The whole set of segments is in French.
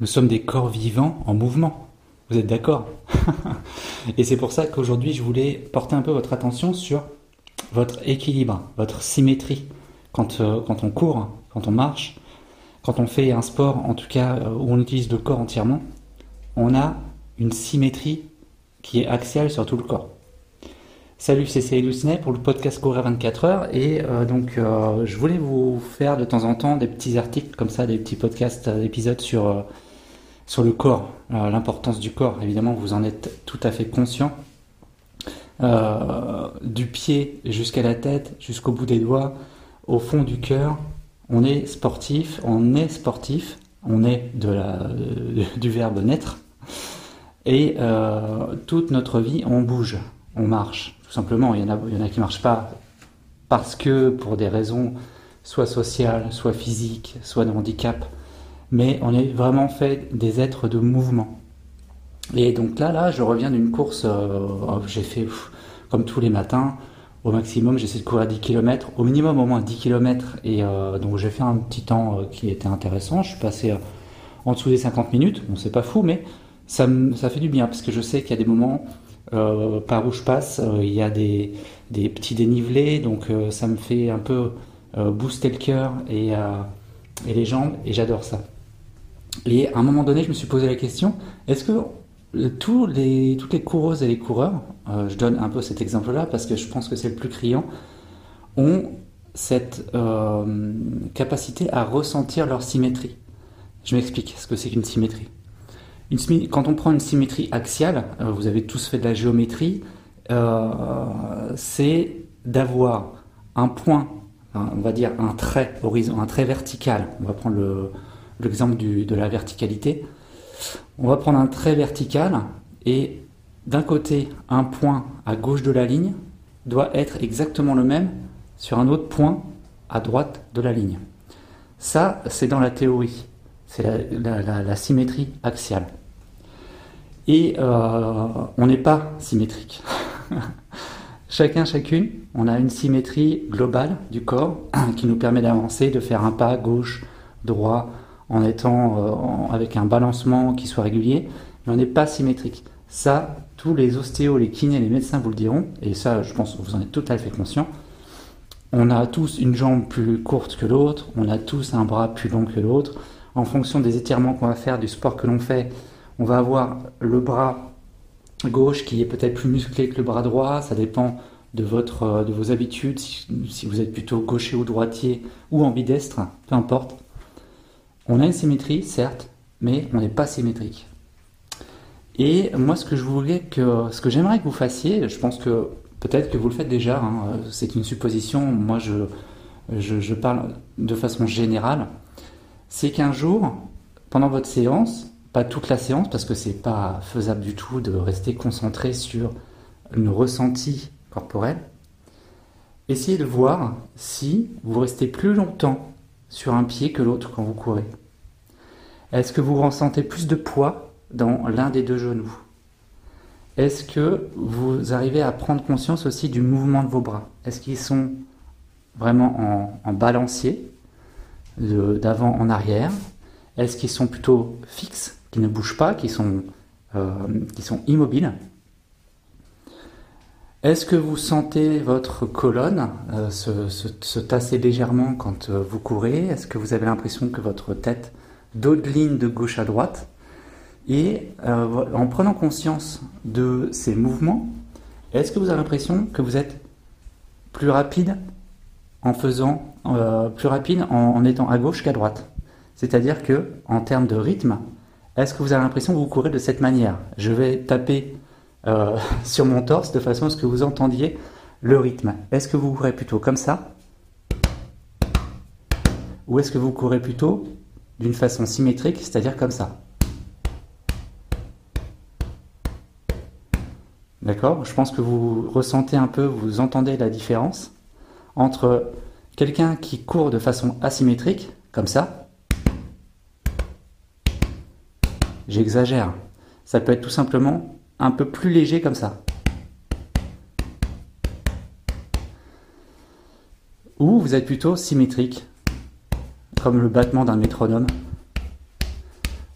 Nous sommes des corps vivants en mouvement. Vous êtes d'accord Et c'est pour ça qu'aujourd'hui, je voulais porter un peu votre attention sur votre équilibre, votre symétrie. Quand, euh, quand on court, quand on marche, quand on fait un sport, en tout cas euh, où on utilise le corps entièrement, on a une symétrie qui est axiale sur tout le corps. Salut, c'est Céline pour le podcast Courir 24 heures et euh, donc je voulais vous faire de temps en temps des petits articles comme ça, des petits podcasts, des épisodes sur sur le corps, l'importance du corps. Évidemment, vous en êtes tout à fait conscient. Euh, du pied jusqu'à la tête, jusqu'au bout des doigts, au fond du cœur, on est sportif, on est sportif, on est du verbe naître. Et euh, toute notre vie, on bouge, on marche. Tout simplement, il y en a, il y en a qui ne marchent pas parce que pour des raisons soit sociales, soit physiques, soit de handicap, mais on est vraiment fait des êtres de mouvement. Et donc là, là, je reviens d'une course, euh, j'ai fait comme tous les matins, au maximum, j'essaie de courir 10 km, au minimum au moins 10 km, et euh, donc j'ai fait un petit temps euh, qui était intéressant, je suis passé en dessous des 50 minutes, bon c'est pas fou, mais ça, ça fait du bien, parce que je sais qu'il y a des moments par où je passe, il y a des, des petits dénivelés, donc ça me fait un peu booster le cœur et, et les jambes, et j'adore ça. Et à un moment donné, je me suis posé la question, est-ce que toutes les coureuses et les coureurs, euh, je donne un peu cet exemple-là parce que je pense que c'est le plus criant, ont cette euh, capacité à ressentir leur symétrie. Je m'explique ce que c'est qu'une symétrie. Une, quand on prend une symétrie axiale, euh, vous avez tous fait de la géométrie, c'est d'avoir un point, on va dire un trait horizon, un trait vertical. On va prendre l'exemple de la verticalité on va prendre un trait vertical et d'un côté, un point à gauche de la ligne doit être exactement le même sur un autre point à droite de la ligne. Ça, c'est dans la théorie. C'est la, symétrie axiale. Et euh, on n'est pas symétrique. Chacun, chacune, on a une symétrie globale du corps qui nous permet d'avancer, de faire un pas gauche, droit, en étant euh, avec un balancement qui soit régulier, mais on n'est pas symétrique. Ça, tous les ostéos, les kinés, les médecins vous le diront, et ça, je pense que vous en êtes tout à fait conscient. On a tous une jambe plus courte que l'autre, on a tous un bras plus long que l'autre. En fonction des étirements qu'on va faire, du sport que l'on fait, on va avoir le bras gauche qui est peut-être plus musclé que le bras droit, ça dépend de, votre, euh, de vos habitudes, si, si vous êtes plutôt gaucher ou droitier ou ambidestre, peu importe. On a une symétrie, certes, mais on n'est pas symétrique. Et moi, ce que je voulais que, ce que j'aimerais que vous fassiez, je pense que peut-être que vous le faites déjà, hein, c'est une supposition, moi je, je, parle de façon générale, c'est qu'un jour, pendant votre séance, pas toute la séance, parce que c'est pas faisable du tout de rester concentré sur le ressenti corporel, essayez de voir si vous restez plus longtemps sur un pied que l'autre quand vous courez Est-ce que vous ressentez plus de poids dans l'un des deux genoux? Est-ce que vous arrivez à prendre conscience aussi du mouvement de vos bras? Est-ce qu'ils sont vraiment en, balancier, d'avant en arrière? Est-ce qu'ils sont plutôt fixes, qui ne bougent pas, qui sont, euh, sont immobiles? Est-ce que vous sentez votre colonne euh, se, tasser légèrement quand euh, vous courez? Est-ce que vous avez l'impression que votre tête d'autres ligne de gauche à droite. Et euh, en prenant conscience de ces mouvements, est-ce que vous avez l'impression que vous êtes plus rapide en faisant plus rapide en, étant à gauche qu'à droite? C'est-à-dire que en termes de rythme, est-ce que vous avez l'impression que vous courez de cette manière? Je vais taper euh, sur mon torse de façon à ce que vous entendiez le rythme. Est-ce que vous courez plutôt comme ça? Ou est-ce que vous courez plutôt d'une façon symétrique, c'est-à-dire comme ça D'accord? Je pense que vous ressentez un peu, vous entendez la différence entre quelqu'un qui court de façon asymétrique, comme ça. J'exagère. Ça peut être tout simplement un peu plus léger comme ça. Ou vous êtes plutôt symétrique, comme le battement d'un métronome.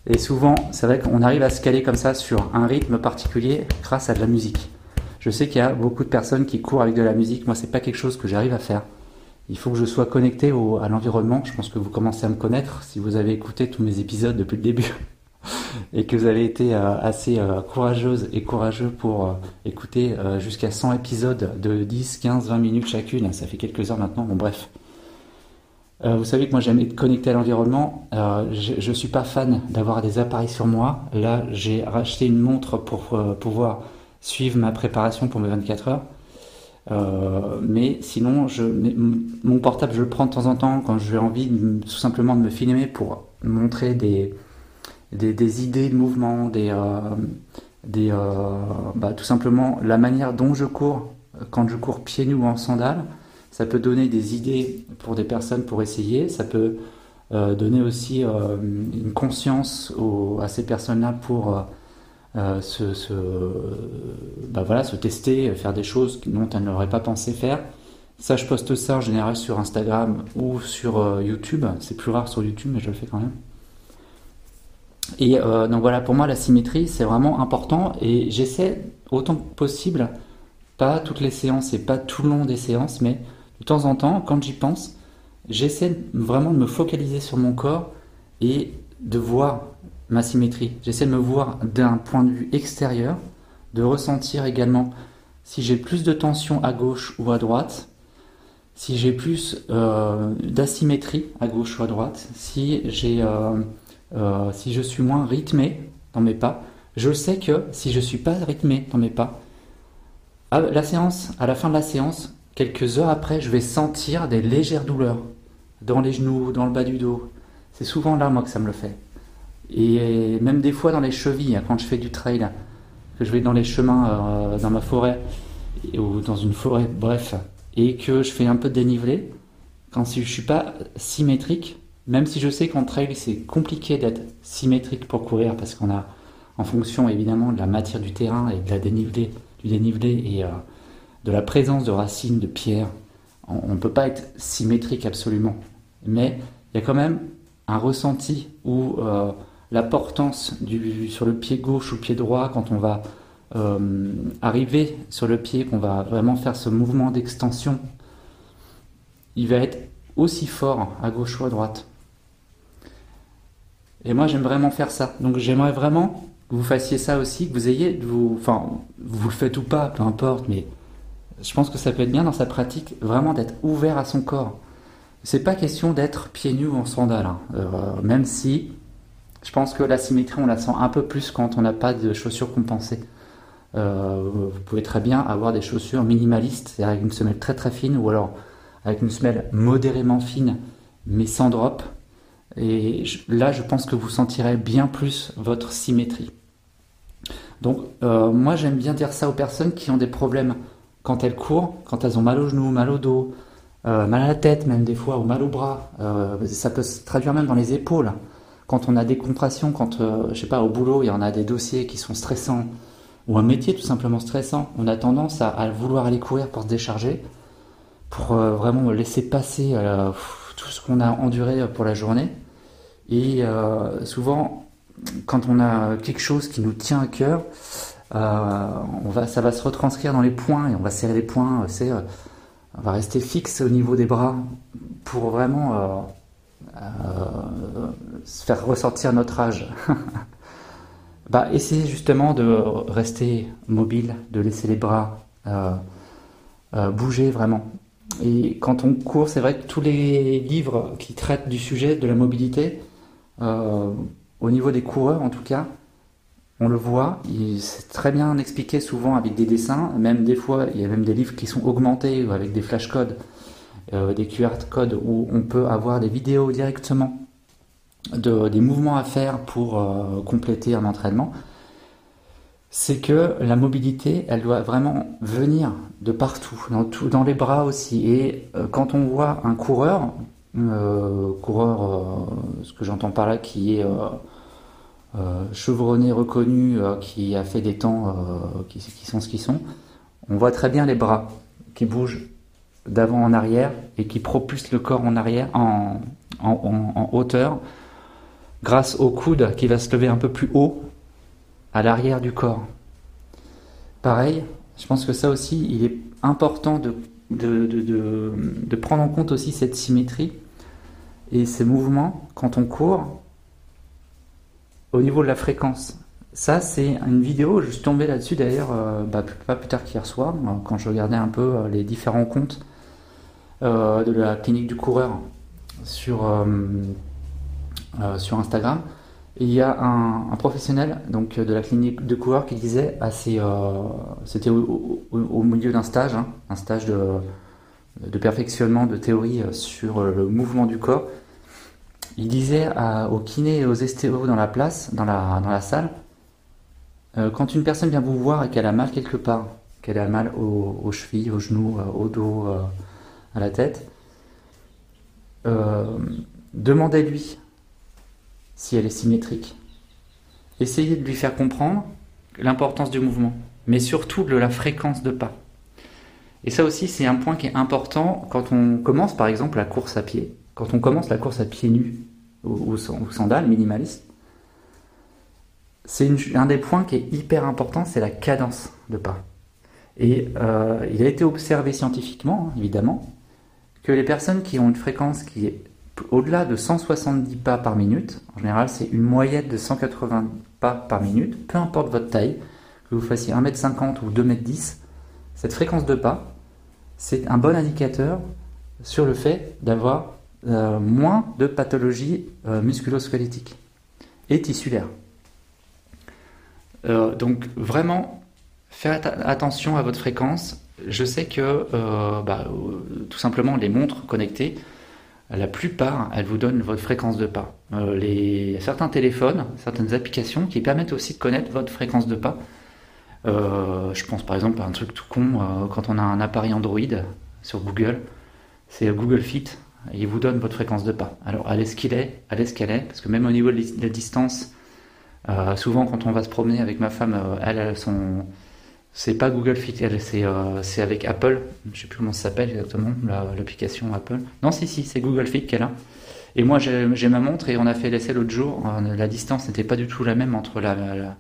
Et souvent, c'est vrai qu'on arrive à se caler comme ça sur un rythme particulier grâce à de la musique. Je sais qu'il y a beaucoup de personnes qui courent avec de la musique. Moi, c'est pas quelque chose que j'arrive à faire. Il faut que je sois connecté à l'environnement. Je pense que vous commencez à me connaître si vous avez écouté tous mes épisodes depuis le début et que vous avez été euh, assez euh, courageuse et courageux pour euh, écouter jusqu'à 100 épisodes de 10, 15, 20 minutes chacune. Ça fait quelques heures maintenant. Bon, bref. Vous savez que moi j'aime être connecté à l'environnement. je ne suis pas fan d'avoir des appareils sur moi. Là, j'ai racheté une montre pour pouvoir suivre ma préparation pour mes 24 heures. Euh, mais sinon, mon portable, je le prends de temps en temps quand j'ai envie tout simplement de me filmer pour montrer des, idées de mouvement, des, euh, euh, bah, tout simplement la manière dont je cours quand je cours pieds nus ou en sandales. Ça peut donner des idées pour des personnes pour essayer. Ça peut donner aussi une conscience à ces personnes-là pour euh, se, bah voilà, se tester, faire des choses dont elle n'aurait pas pensé faire. Ça, je poste ça en général sur Instagram ou sur euh, YouTube. C'est plus rare sur YouTube, mais je le fais quand même. Et euh, donc voilà, pour moi, la symétrie, c'est vraiment important. Et j'essaie autant que possible, pas toutes les séances et pas tout le long des séances, mais de temps en temps, quand j'y pense, j'essaie vraiment de me focaliser sur mon corps et de voir ma symétrie. J'essaie de me voir d'un point de vue extérieur, de ressentir également si j'ai plus de tension à gauche ou à droite, si j'ai plus euh, d'asymétrie à gauche ou à droite, si, euh, euh, si je suis moins rythmé dans mes pas. Je sais que si je ne suis pas rythmé dans mes pas, à la séance, à la fin de la séance, quelques heures après, je vais sentir des légères douleurs dans les genoux, dans le bas du dos. C'est souvent là, moi, que ça me le fait. Et même des fois dans les chevilles, quand je fais du trail, que je vais dans les chemins euh, dans ma forêt ou dans une forêt, bref, et que je fais un peu de dénivelé, quand je suis pas symétrique, même si je sais qu'en trail c'est compliqué d'être symétrique pour courir parce qu'on a, en fonction évidemment de la matière du terrain et de la dénivelé, du dénivelé et euh, de la présence de racines, de pierres, on ne peut pas être symétrique absolument. Mais il y a quand même un ressenti où euh, la portance sur le pied gauche ou pied droit quand on va euh, arriver sur le pied, qu'on va vraiment faire ce mouvement d'extension, il va être aussi fort à gauche ou à droite. Et moi j'aime vraiment faire ça. Donc j'aimerais vraiment que vous fassiez ça aussi, que vous ayez, enfin vous le faites ou pas, peu importe, mais je pense que ça peut être bien dans sa pratique, vraiment d'être ouvert à son corps. C'est pas question d'être pieds nus ou en sandales, hein. euh, même si je pense que la symétrie, on la sent un peu plus quand on n'a pas de chaussures compensées. Euh, vous pouvez très bien avoir des chaussures minimalistes, c'est-à-dire avec une semelle très très fine, ou alors avec une semelle modérément fine, mais sans drop. Et là, je pense que vous sentirez bien plus votre symétrie. Donc, euh, moi, j'aime bien dire ça aux personnes qui ont des problèmes quand elles courent, quand elles ont mal aux genoux, mal au dos, euh, mal à la tête, même des fois, ou mal au bras. ça peut se traduire même dans les épaules quand on a des compressions, quand, euh, je sais pas, au boulot, il y en a des dossiers qui sont stressants, ou un métier tout simplement stressant, on a tendance à, vouloir aller courir pour se décharger, pour euh, vraiment laisser passer euh, tout ce qu'on a enduré pour la journée. Et souvent, quand on a quelque chose qui nous tient à cœur, on va, ça va se retranscrire dans les poings, et on va serrer les poings, c'est, on va rester fixe au niveau des bras pour vraiment euh, faire ressortir notre âge. bah, essayez justement de rester mobile, de laisser les bras euh, euh, bouger vraiment. Et quand on court, c'est vrai que tous les livres qui traitent du sujet de la mobilité, au niveau des coureurs en tout cas, on le voit, c'est très bien expliqué souvent avec des dessins, même des fois il y a même des livres qui sont augmentés avec des flashcodes euh, des QR codes où on peut avoir des vidéos directement de, des mouvements à faire pour euh, compléter un entraînement, c'est que la mobilité, elle doit vraiment venir de partout, dans, les bras aussi. Et euh, quand on voit un coureur, coureur, ce que j'entends par là, qui est chevronné, reconnu, qui a fait des temps qui, qui, sont ce qu'ils sont, on voit très bien les bras qui bougent d'avant en arrière et qui propulse le corps en arrière, en, hauteur. grâce au coude qui va se lever un peu plus haut à l'arrière du corps. Pareil, je pense que ça aussi, il est important de, prendre en compte aussi cette symétrie et ces mouvements quand on court au niveau de la fréquence. Ça, c'est une vidéo, je suis tombé là-dessus d'ailleurs, euh, bah, pas plus tard qu'hier soir, quand je regardais un peu euh, les différents comptes euh, de la clinique du coureur sur, sur Instagram. il y a un, professionnel donc, de la clinique du coureur qui disait, assez, c'était au, milieu d'un stage, hein, un stage de, de, perfectionnement de théorie sur le mouvement du corps, il disait aux kinés et aux estéos dans la place, dans la, salle, euh, quand une personne vient vous voir et qu'elle a mal quelque part, qu'elle a mal aux, chevilles, aux genoux, euh, au dos, euh, à la tête, demandez-lui si elle est symétrique. Essayez de lui faire comprendre l'importance du mouvement, mais surtout de la fréquence de pas. Et ça aussi, c'est un point qui est important quand on commence par exemple la course à pied. Quand on commence la course à pied nus ou, ou sandales minimalistes, c'est un des points qui est hyper important, c'est la cadence de pas. Et euh, il a été observé scientifiquement, hein, évidemment, que les personnes qui ont une fréquence qui est au-delà de 170 pas par minute, en général c'est une moyenne de 180 pas par minute, peu importe votre taille, que vous fassiez 1m50 ou 2m10, cette fréquence de pas, c'est un bon indicateur sur le fait d'avoir euh, moins de pathologies euh, musculo-squelettiques et tissulaires. Euh, donc vraiment, faites attention à votre fréquence. Je sais que euh, bah, tout simplement les montres connectées, la plupart, elles vous donnent votre fréquence de pas. les, certains téléphones, certaines applications qui permettent aussi de connaître votre fréquence de pas. je pense par exemple à un truc tout con, quand on a un appareil Android sur Google, c'est Google Fit, il vous donne votre fréquence de pas. Alors allez ce qu'il est, allez ce qu'elle est, parce que même au niveau de la distance, euh, souvent, quand on va se promener avec ma femme, euh, elle, a son. C'est pas Google Fit, euh, c'est avec Apple. Je sais plus comment ça s'appelle exactement, l'application Apple. Non, si, si, c'est Google Fit qu'elle a. Et moi, j'ai ma montre et on a fait l'essai l'autre jour. La distance n'était pas du tout la même entre la,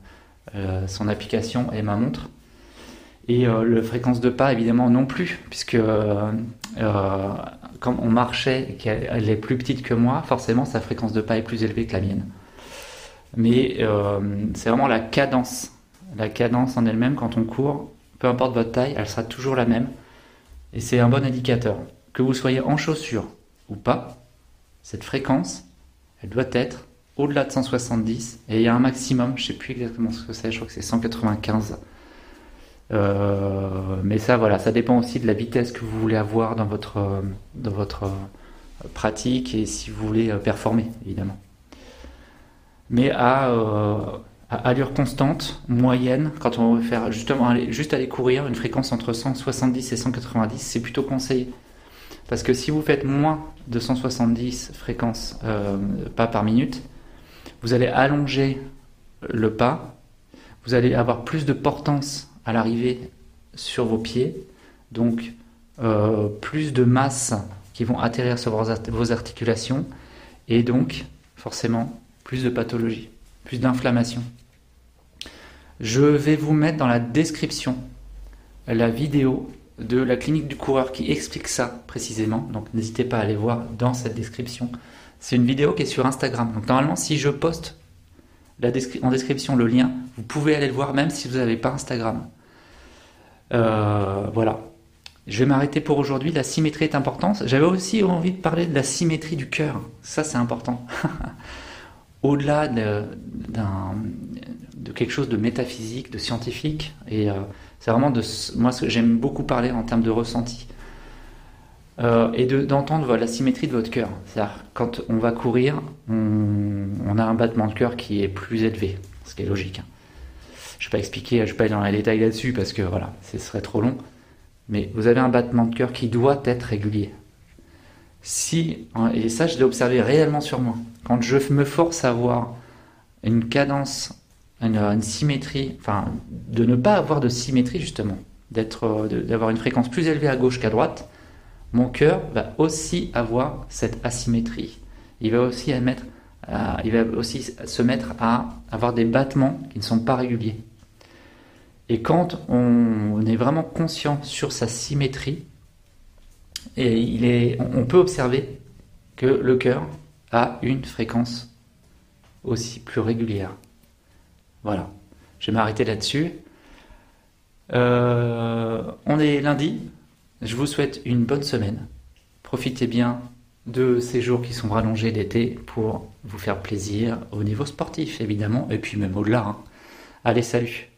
son application et ma montre. Et le fréquence de pas, évidemment, non plus, puisque quand on marchait et qu'elle est plus petite que moi, forcément, sa fréquence de pas est plus élevée que la mienne. Mais euh, c'est vraiment la cadence. La cadence en elle-même, quand on court, peu importe votre taille, elle sera toujours la même. Et c'est un bon indicateur. Que vous soyez en chaussures ou pas, cette fréquence, elle doit être au-delà de 170. Et il y a un maximum, je ne sais plus exactement ce que c'est, je crois que c'est 195. Euh, mais ça, voilà, ça dépend aussi de la vitesse que vous voulez avoir dans votre, dans votre pratique et si vous voulez performer, évidemment mais euh, à, allure constante, moyenne, quand on veut faire justement aller, juste aller courir, une fréquence entre 170 et 190, c'est plutôt conseillé. Parce que si vous faites moins de 170 fréquences euh, pas par minute, vous allez allonger le pas, vous allez avoir plus de portance à l'arrivée sur vos pieds, donc euh, plus de masse qui vont atterrir sur vos articulations, et donc forcément plus de pathologie, plus d'inflammation. Je vais vous mettre dans la description la vidéo de la clinique du coureur qui explique ça précisément. Donc n'hésitez pas à aller voir dans cette description. C'est une vidéo qui est sur Instagram. Donc normalement, si je poste en description le lien, vous pouvez aller le voir même si vous n'avez pas Instagram. Euh, voilà. Je vais m'arrêter pour aujourd'hui. La symétrie est importante. J'avais aussi envie de parler de la symétrie du cœur. Ça, c'est important. au-delà de, quelque chose de métaphysique, de scientifique. Et euh, c'est vraiment de moi ce que j'aime beaucoup parler en termes de ressenti. Euh, et d'entendre la symétrie de votre cœur. C'est-à-dire, quand on va courir, on, a un battement de cœur qui est plus élevé, ce qui est logique. Hein. Je ne vais pas expliquer, je ne vais pas aller dans les détails là-dessus parce que voilà, ce serait trop long. Mais vous avez un battement de cœur qui doit être régulier. Si, et ça je l'ai observé réellement sur moi, quand je me force à avoir une cadence, une, symétrie, enfin de ne pas avoir de symétrie justement, d'être, d'avoir une fréquence plus élevée à gauche qu'à droite, mon cœur va aussi avoir cette asymétrie. Il va aussi il va aussi se mettre à avoir des battements qui ne sont pas réguliers. Et quand on est vraiment conscient sur sa symétrie, et il est, on peut observer que le cœur a une fréquence aussi plus régulière. Voilà, je vais m'arrêter là-dessus. Euh, on est lundi, je vous souhaite une bonne semaine. Profitez bien de ces jours qui sont rallongés d'été pour vous faire plaisir au niveau sportif évidemment, et puis même au-delà. Hein. Allez, salut